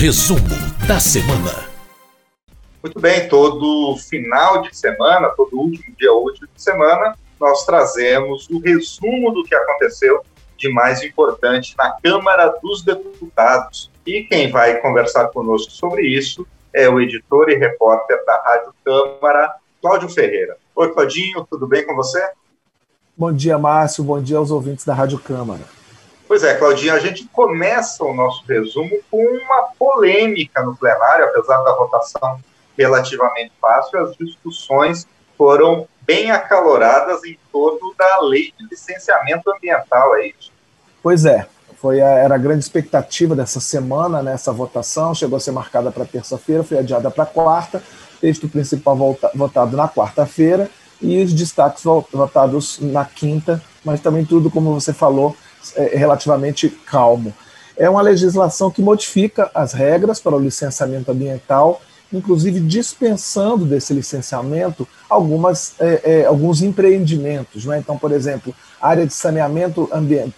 Resumo da semana. Muito bem, todo final de semana, todo último dia útil de semana, nós trazemos o resumo do que aconteceu de mais importante na Câmara dos Deputados. E quem vai conversar conosco sobre isso é o editor e repórter da Rádio Câmara, Cláudio Ferreira. Oi, Claudinho, tudo bem com você? Bom dia, Márcio. Bom dia aos ouvintes da Rádio Câmara. Pois é, Claudinho, a gente começa o nosso resumo com uma polêmica no plenário, apesar da votação relativamente fácil, as discussões foram bem acaloradas em torno da lei de licenciamento ambiental, é isso? Pois é, foi a, era a grande expectativa dessa semana, nessa né, votação, chegou a ser marcada para terça-feira, foi adiada para quarta, texto principal volta, votado na quarta-feira e os destaques votados na quinta, mas também tudo, como você falou, é relativamente calmo. É uma legislação que modifica as regras para o licenciamento ambiental inclusive dispensando desse licenciamento algumas, é, é, alguns empreendimentos. Né? Então, por exemplo, a área de saneamento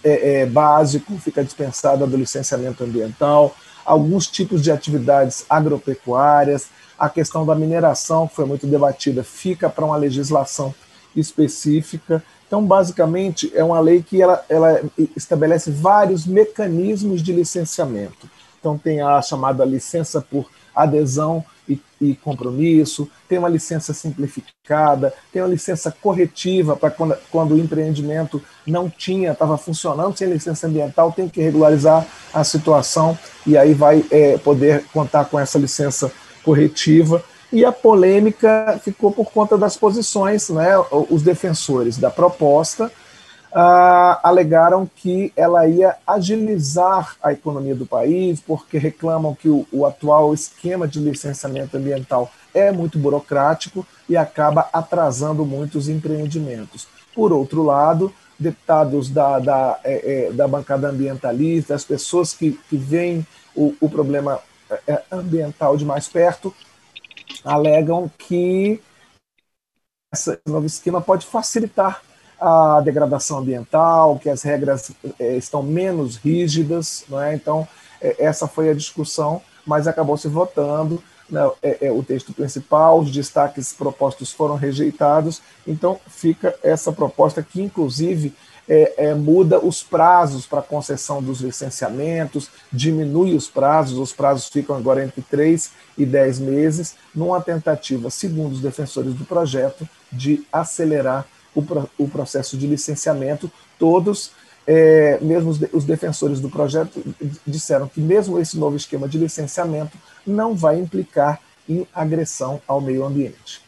é, é, básico fica dispensada do licenciamento ambiental, alguns tipos de atividades agropecuárias, a questão da mineração, que foi muito debatida, fica para uma legislação específica. Então, basicamente, é uma lei que ela, ela estabelece vários mecanismos de licenciamento. Então, tem a chamada licença por adesão e, e, compromisso, tem uma licença simplificada, tem uma licença corretiva para quando, quando o empreendimento não tinha, estava funcionando sem licença ambiental, tem que regularizar a situação e aí vai é, poder contar com essa licença corretiva. E a polêmica ficou por conta das posições, né, os defensores da proposta ah, alegaram que ela ia agilizar a economia do país, porque reclamam que o, o atual esquema de licenciamento ambiental é muito burocrático e acaba atrasando muitos empreendimentos. Por outro lado, deputados da, da, é, é, da bancada ambientalista, as pessoas que, que veem o, o problema é, ambiental de mais perto, alegam que esse novo esquema pode facilitar a degradação ambiental, que as regras é, estão menos rígidas, não é? Então, é, essa foi a discussão, mas acabou se votando né, é, é, o texto principal, os destaques propostos foram rejeitados, então fica essa proposta que, inclusive, é, é, muda os prazos para concessão dos licenciamentos, diminui os prazos, os prazos ficam agora entre 3 e 10 meses, numa tentativa, segundo os defensores do projeto, de acelerar o, o processo de licenciamento, todos, é, mesmo os, os defensores do projeto, disseram que mesmo esse novo esquema de licenciamento não vai implicar em agressão ao meio ambiente.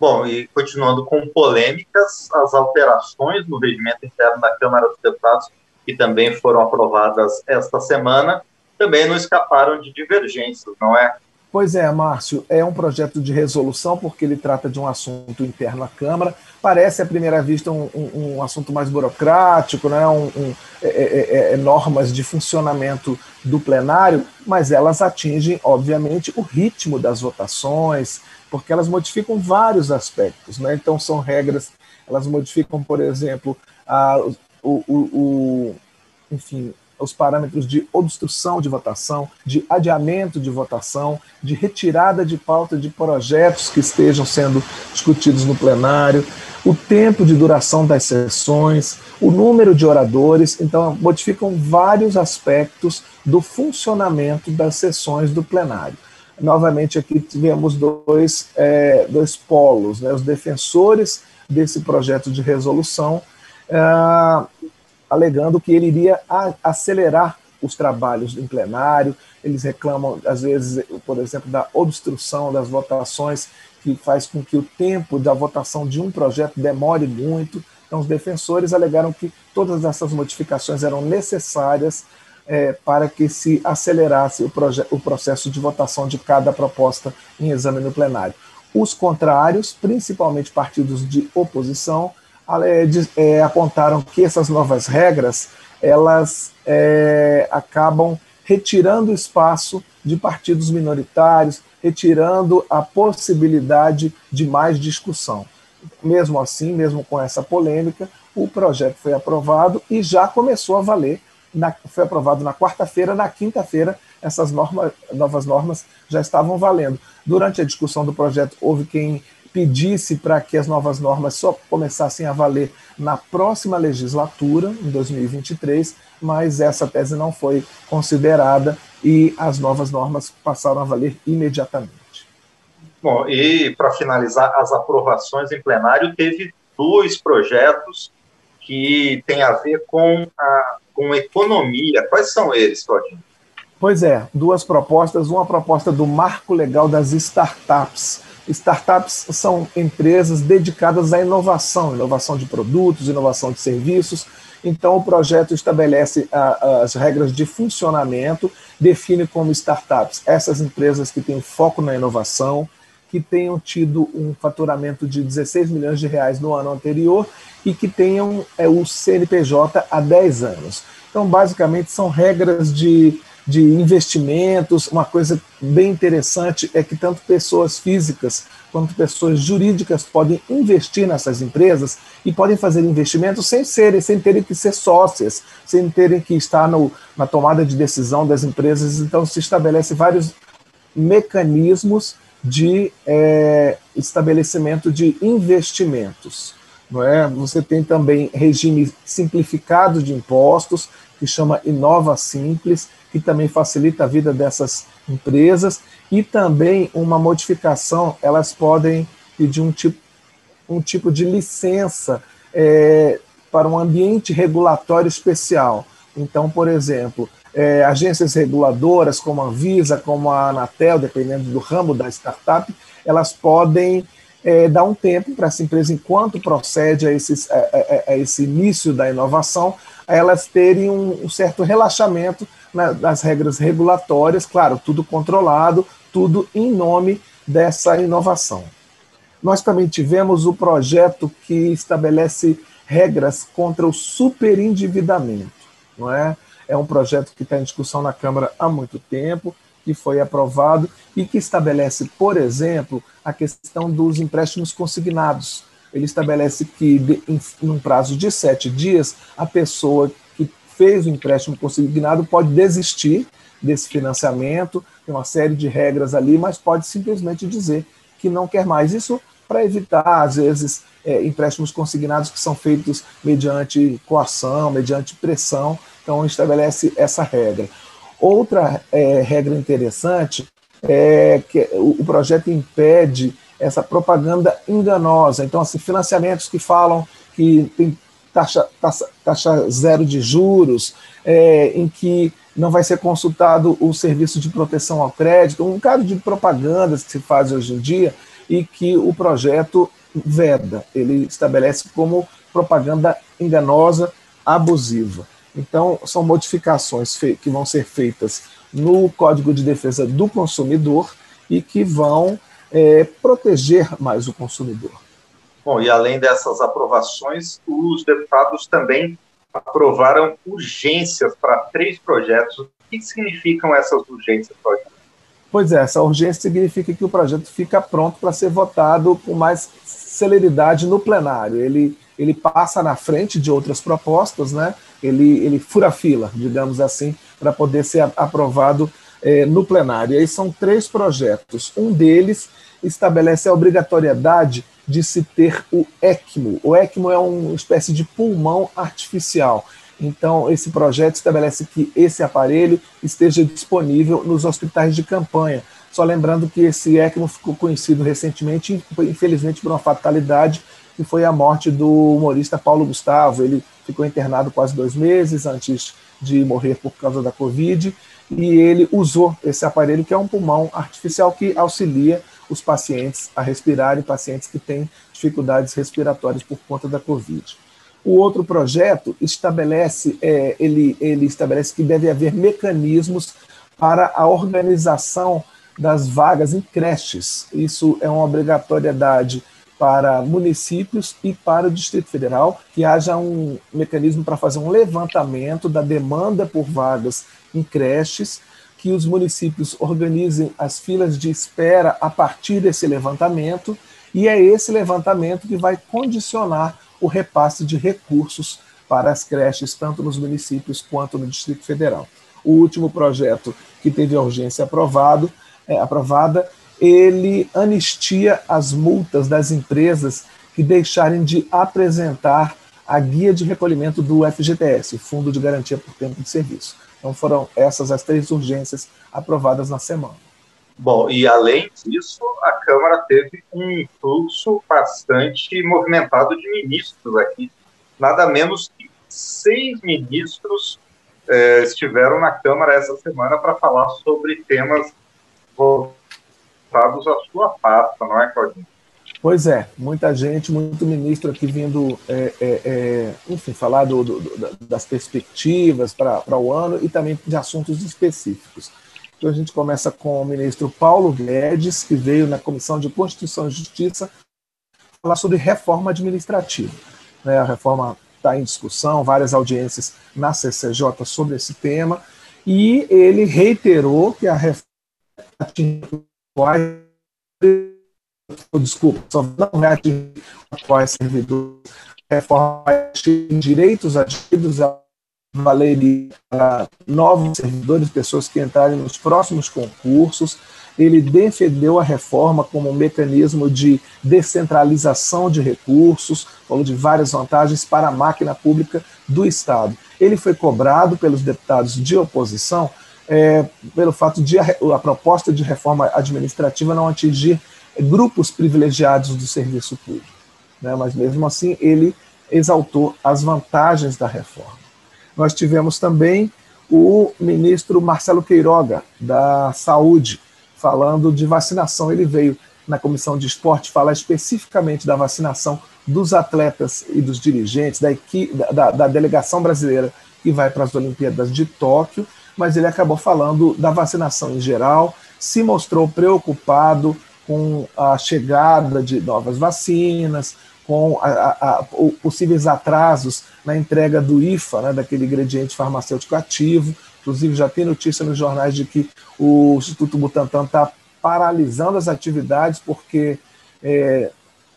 Bom, e continuando com polêmicas, as alterações no regimento interno da Câmara dos Deputados, que também foram aprovadas esta semana, também não escaparam de divergências, não é? Pois é, Márcio, é um projeto de resolução porque ele trata de um assunto interno à Câmara. Parece, à primeira vista, um, um, um assunto mais burocrático, né? um, um é, é, é, é, normas de funcionamento do plenário, mas elas atingem, obviamente, o ritmo das votações, porque elas modificam vários aspectos. Né? Então, são regras, elas modificam, por exemplo, a, o, o, o enfim, os parâmetros de obstrução de votação, de adiamento de votação, de retirada de pauta de projetos que estejam sendo discutidos no plenário, o tempo de duração das sessões, o número de oradores, então modificam vários aspectos do funcionamento das sessões do plenário. Novamente, aqui tivemos dois, é, dois polos, né, os defensores desse projeto de resolução. É, alegando que ele iria acelerar os trabalhos em plenário. Eles reclamam, às vezes, por exemplo, da obstrução das votações, que faz com que o tempo da votação de um projeto demore muito. Então, os defensores alegaram que todas essas modificações eram necessárias é, para que se acelerasse o, o processo de votação de cada proposta em exame no plenário. Os contrários, principalmente partidos de oposição, é, apontaram que essas novas regras elas é, acabam retirando espaço de partidos minoritários, retirando a possibilidade de mais discussão. Mesmo assim, mesmo com essa polêmica, o projeto foi aprovado e já começou a valer. Na, foi aprovado na quarta-feira, na quinta-feira essas norma, novas normas já estavam valendo. Durante a discussão do projeto, houve quem pedisse para que as novas normas só começassem a valer na próxima legislatura, em 2023, mas essa tese não foi considerada e as novas normas passaram a valer imediatamente. Bom, e para finalizar, as aprovações em plenário, teve dois projetos que têm a ver com a com economia. Quais são eles, Claudinho? Pois é, duas propostas. Uma proposta do marco legal das startups. Startups são empresas dedicadas à inovação, inovação de produtos, inovação de serviços. Então, o projeto estabelece a, as regras de funcionamento, define como startups essas empresas que têm foco na inovação, que tenham tido um faturamento de 16 milhões de reais no ano anterior e que tenham é, o CNPJ há 10 anos. Então, basicamente, são regras de, de investimentos. Uma coisa bem interessante é que tanto pessoas físicas quanto pessoas jurídicas podem investir nessas empresas e podem fazer investimentos sem serem, sem terem que ser sócias, sem terem que estar no, na tomada de decisão das empresas. Então, se estabelece vários mecanismos de é, estabelecimento de investimentos. Não é? Você tem também regime simplificado de impostos, que chama Inova Simples, que também facilita a vida dessas empresas, e também uma modificação, elas podem pedir um tipo, um tipo de licença é, para um ambiente regulatório especial. Então, por exemplo, é, agências reguladoras como a Anvisa, como a Anatel, dependendo do ramo da startup, elas podem é, dar um tempo para essa empresa, enquanto procede a, esses, a, a, a, esse início da inovação, a elas terem um, um certo relaxamento na, das regras regulatórias, claro, tudo controlado, tudo em nome dessa inovação. Nós também tivemos o projeto que estabelece regras contra o superendividamento, não é? É um projeto que está em discussão na Câmara há muito tempo, que foi aprovado e que estabelece, por exemplo, a questão dos empréstimos consignados. Ele estabelece que, em, em um prazo de sete dias, a pessoa que fez o empréstimo consignado pode desistir desse financiamento, tem uma série de regras ali, mas pode simplesmente dizer que não quer mais. Isso para evitar, às vezes, é, empréstimos consignados que são feitos mediante coação, mediante pressão, então, estabelece essa regra. Outra é, regra interessante é que o, projeto impede essa propaganda enganosa. Então, assim, financiamentos que falam que tem taxa, taxa, taxa zero de juros, é, em que não vai ser consultado o serviço de proteção ao crédito, um caso de propagandas que se faz hoje em dia e que o projeto veda. Ele estabelece como propaganda enganosa, abusiva. Então, são modificações que vão ser feitas no Código de Defesa do Consumidor e que vão é, proteger mais o consumidor. Bom, e além dessas aprovações, os deputados também aprovaram urgências para três projetos. O que significam essas urgências, Cláudio? Pois é, essa urgência significa que o projeto fica pronto para ser votado com mais celeridade no plenário. Ele, ele passa na frente de outras propostas, né? Ele, ele fura fila, digamos assim, para poder ser aprovado é, no plenário. E aí são três projetos. Um deles estabelece a obrigatoriedade de se ter o ECMO. O ECMO é uma espécie de pulmão artificial. Então, esse projeto estabelece que esse aparelho esteja disponível nos hospitais de campanha. Só lembrando que esse ECMO ficou conhecido recentemente, infelizmente por uma fatalidade, que foi a morte do humorista Paulo Gustavo. Ele ficou internado quase dois meses antes de morrer por causa da Covid, e ele usou esse aparelho, que é um pulmão artificial que auxilia os pacientes a respirarem, pacientes que têm dificuldades respiratórias por conta da Covid. O outro projeto estabelece, é, ele, ele estabelece que deve haver mecanismos para a organização das vagas em creches. Isso é uma obrigatoriedade para municípios e para o Distrito Federal, que haja um mecanismo para fazer um levantamento da demanda por vagas em creches, que os municípios organizem as filas de espera a partir desse levantamento, e é esse levantamento que vai condicionar o repasse de recursos para as creches, tanto nos municípios quanto no Distrito Federal. O último projeto que teve a urgência aprovado, é, aprovada, ele anistia as multas das empresas que deixarem de apresentar a guia de recolhimento do FGTS, Fundo de Garantia por Tempo de Serviço. Então foram essas as três urgências aprovadas na semana. Bom, e além disso, a Câmara teve um fluxo bastante movimentado de ministros aqui. Nada menos que seis ministros eh, estiveram na Câmara essa semana para falar sobre temas voltados à sua pasta, não é, Claudinho? Pois é, muita gente, muito ministro aqui vindo, é, é, é, enfim, falar do, do, das perspectivas para o ano e também de assuntos específicos. Então a gente começa com o ministro Paulo Guedes, que veio na Comissão de Constituição e Justiça falar sobre reforma administrativa. Né, a reforma está em discussão, várias audiências na CCJ sobre esse tema, e ele reiterou que a reforma desculpa, só não vai atingir atuais servidores, reforma direitos adquiridos a valeria para novos servidores, pessoas que entrarem nos próximos concursos. Ele defendeu a reforma como um mecanismo de descentralização de recursos, falou de várias vantagens para a máquina pública do Estado. Ele foi cobrado pelos deputados de oposição é, pelo fato de a, a proposta de reforma administrativa não atingir grupos privilegiados do serviço público. Né? Mas mesmo assim, ele exaltou as vantagens da reforma. Nós tivemos também o ministro Marcelo Queiroga, da Saúde, falando de vacinação. Ele veio na comissão de esporte falar especificamente da vacinação dos atletas e dos dirigentes, da, equipe, da, da delegação brasileira que vai para as Olimpíadas de Tóquio, mas ele acabou falando da vacinação em geral, se mostrou preocupado com a chegada de novas vacinas, com a, a, a, possíveis atrasos na entrega do IFA, né, daquele ingrediente farmacêutico ativo. Inclusive, já tem notícia nos jornais de que o Instituto Butantan está paralisando as atividades porque é,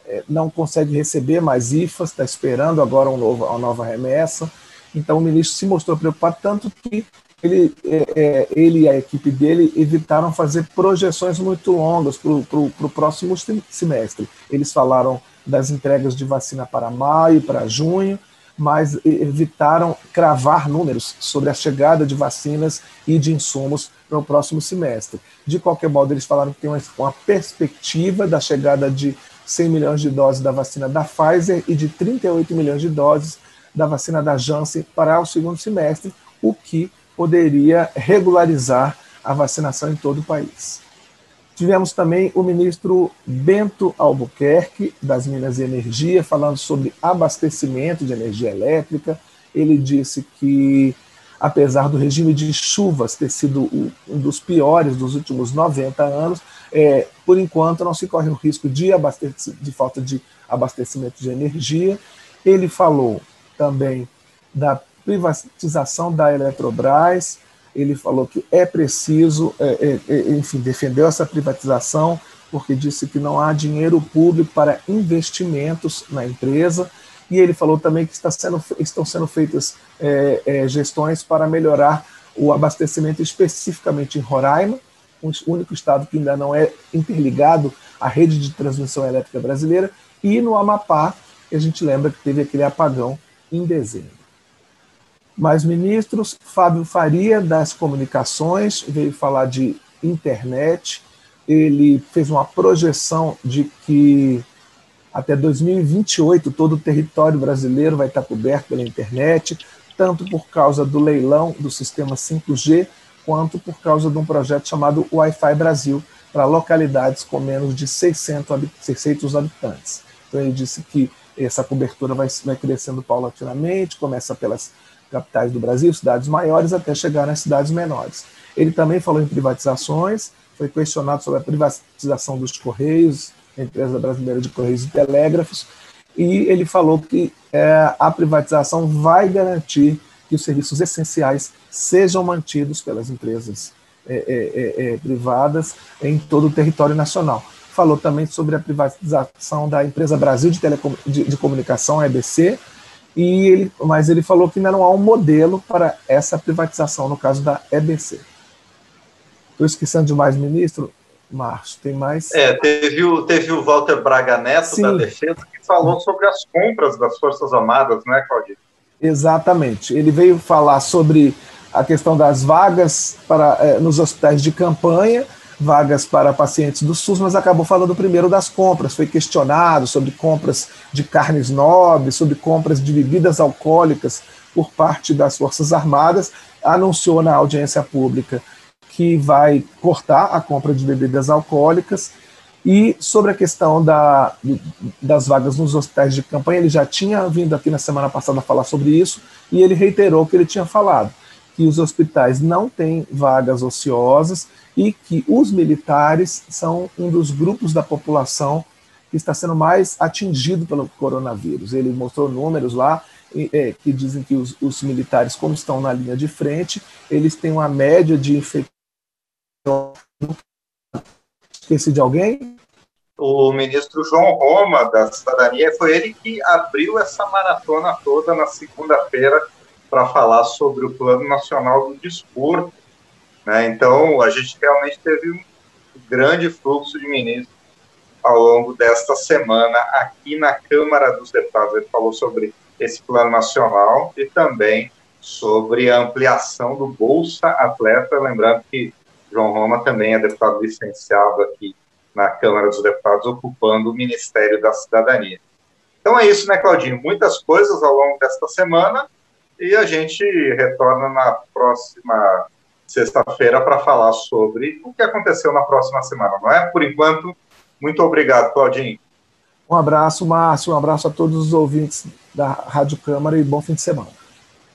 é, não consegue receber mais IFAs, está esperando agora um novo, uma nova remessa. Então, o ministro se mostrou preocupado, tanto que ele, é, é, ele e a equipe dele evitaram fazer projeções muito longas para o próximo semestre. Eles falaram das entregas de vacina para maio, para junho, mas evitaram cravar números sobre a chegada de vacinas e de insumos para o próximo semestre. De qualquer modo, eles falaram que tem uma, uma perspectiva da chegada de 100 milhões de doses da vacina da Pfizer e de 38 milhões de doses da vacina da Janssen para o segundo semestre, o que poderia regularizar a vacinação em todo o país. Tivemos também o ministro Bento Albuquerque, das Minas e Energia, falando sobre abastecimento de energia elétrica. Ele disse que, apesar do regime de chuvas ter sido um dos piores dos últimos 90 anos, é, por enquanto não se corre o risco de, de falta de abastecimento de energia. Ele falou também da privatização da Eletrobras. Ele falou que é preciso, é, é, é, enfim, defendeu essa privatização, porque disse que não há dinheiro público para investimentos na empresa. E ele falou também que está sendo, estão sendo feitas é, é, gestões para melhorar o abastecimento, especificamente em Roraima, o único estado que ainda não é interligado à rede de transmissão elétrica brasileira, e no Amapá, que a gente lembra que teve aquele apagão em dezembro. Mais ministros, Fábio Faria, das comunicações, veio falar de internet. Ele fez uma projeção de que até 2028 todo o território brasileiro vai estar coberto pela internet, tanto por causa do leilão do sistema 5G, quanto por causa de um projeto chamado Wi-Fi Brasil, para localidades com menos de 600, 600 habitantes. Então ele disse que essa cobertura vai, vai crescendo paulatinamente, começa pelas capitais do Brasil, cidades maiores, até chegar nas cidades menores. Ele também falou em privatizações, foi questionado sobre a privatização dos Correios, a empresa brasileira de Correios e Telégrafos, e ele falou que é, a privatização vai garantir que os serviços essenciais sejam mantidos pelas empresas é, é, é, é privadas em todo o território nacional. Falou também sobre a privatização da empresa Brasil de, Telecom de, de Comunicação, a EBC, e ele, mas ele falou que ainda não há um modelo para essa privatização, no caso da EBC. Estou esquecendo de mais ministro, Márcio, tem mais? É, teve o, teve o Walter Braga Neto, Sim. da Defesa, que falou sobre as compras das Forças Armadas, não é, Claudio? Exatamente. Ele veio falar sobre a questão das vagas para, eh, nos hospitais de campanha, vagas para pacientes do SUS, mas acabou falando primeiro das compras. Foi questionado sobre compras de carnes nobres, sobre compras de bebidas alcoólicas por parte das Forças Armadas. Anunciou na audiência pública que vai cortar a compra de bebidas alcoólicas. E sobre a questão da, das vagas nos hospitais de campanha, ele já tinha vindo aqui na semana passada falar sobre isso e ele reiterou o que ele tinha falado que os hospitais não têm vagas ociosas e que os militares são um dos grupos da população que está sendo mais atingido pelo coronavírus. Ele mostrou números lá é, que dizem que os, os, militares, como estão na linha de frente, eles têm uma média de infecção. Esqueci de alguém? O ministro João Roma, da Cidadania, foi ele que abriu essa maratona toda na segunda-feira para falar sobre o Plano Nacional do Desporto. Né? Então, a gente realmente teve um grande fluxo de ministros ao longo desta semana aqui na Câmara dos Deputados. Ele falou sobre esse Plano Nacional e também sobre a ampliação do Bolsa Atleta. Lembrando que João Roma também é deputado licenciado aqui na Câmara dos Deputados, ocupando o Ministério da Cidadania. Então é isso, né, Claudinho? Muitas coisas ao longo desta semana e a gente retorna na próxima sexta-feira para falar sobre o que aconteceu na próxima semana, não é? Por enquanto, muito obrigado, Claudinho. Um abraço, Márcio, um abraço a todos os ouvintes da Rádio Câmara e bom fim de semana.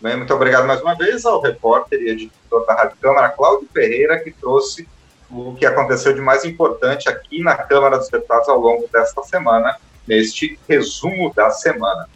Bem, muito obrigado mais uma vez ao repórter e editor da Rádio Câmara, Cláudio Ferreira, que trouxe o que aconteceu de mais importante aqui na Câmara dos Deputados ao longo desta semana, neste resumo da semana.